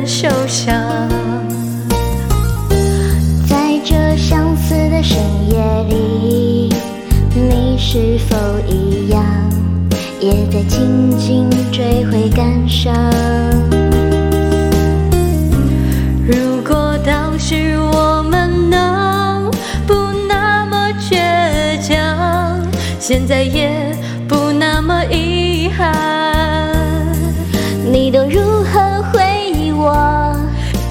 人受伤？在这相似的深夜里，你是否一样，也在静静追回感伤？如果当时我们能不那么倔强，现在也不那么遗憾。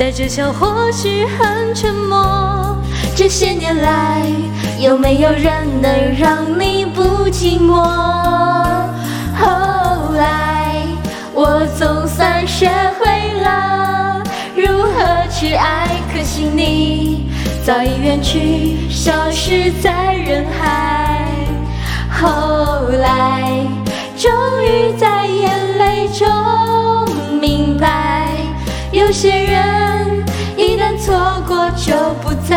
带着笑或是很沉默。这些年来，有没有人能让你不寂寞？后来，我总算学会了如何去爱，可惜你早已远去，消失在人海。后来，终于在眼泪中明白，有些人就不在。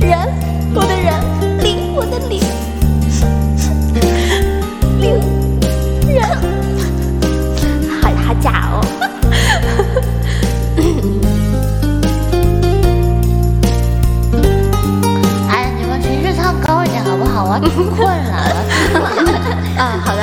人，我的人，灵，我的灵，灵人，好好假哦。哎，你们情绪唱高一点好不好？我困了。啊，好的，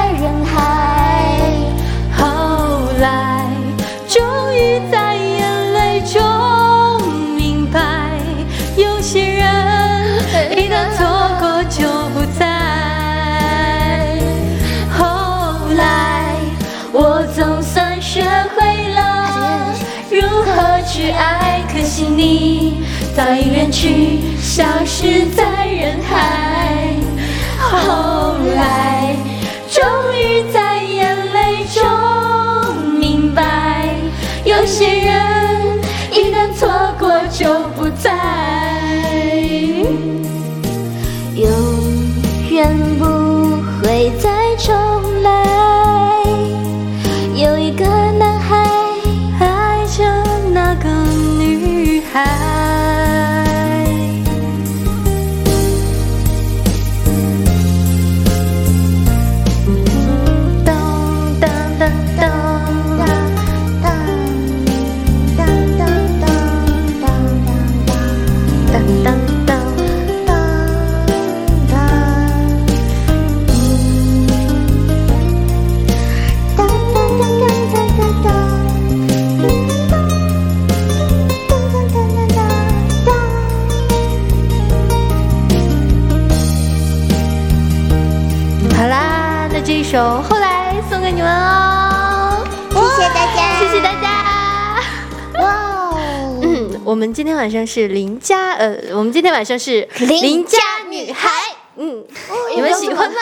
去爱，可惜你早已远去，消失在人海。后来，终于在眼泪中明白，有些人一旦错过就不再，永远不会再重一首《后来》送给你们哦，谢谢大家，谢谢大家。哇哦，嗯，我们今天晚上是邻家，呃，我们今天晚上是邻家女孩。嗯，你们喜欢吗？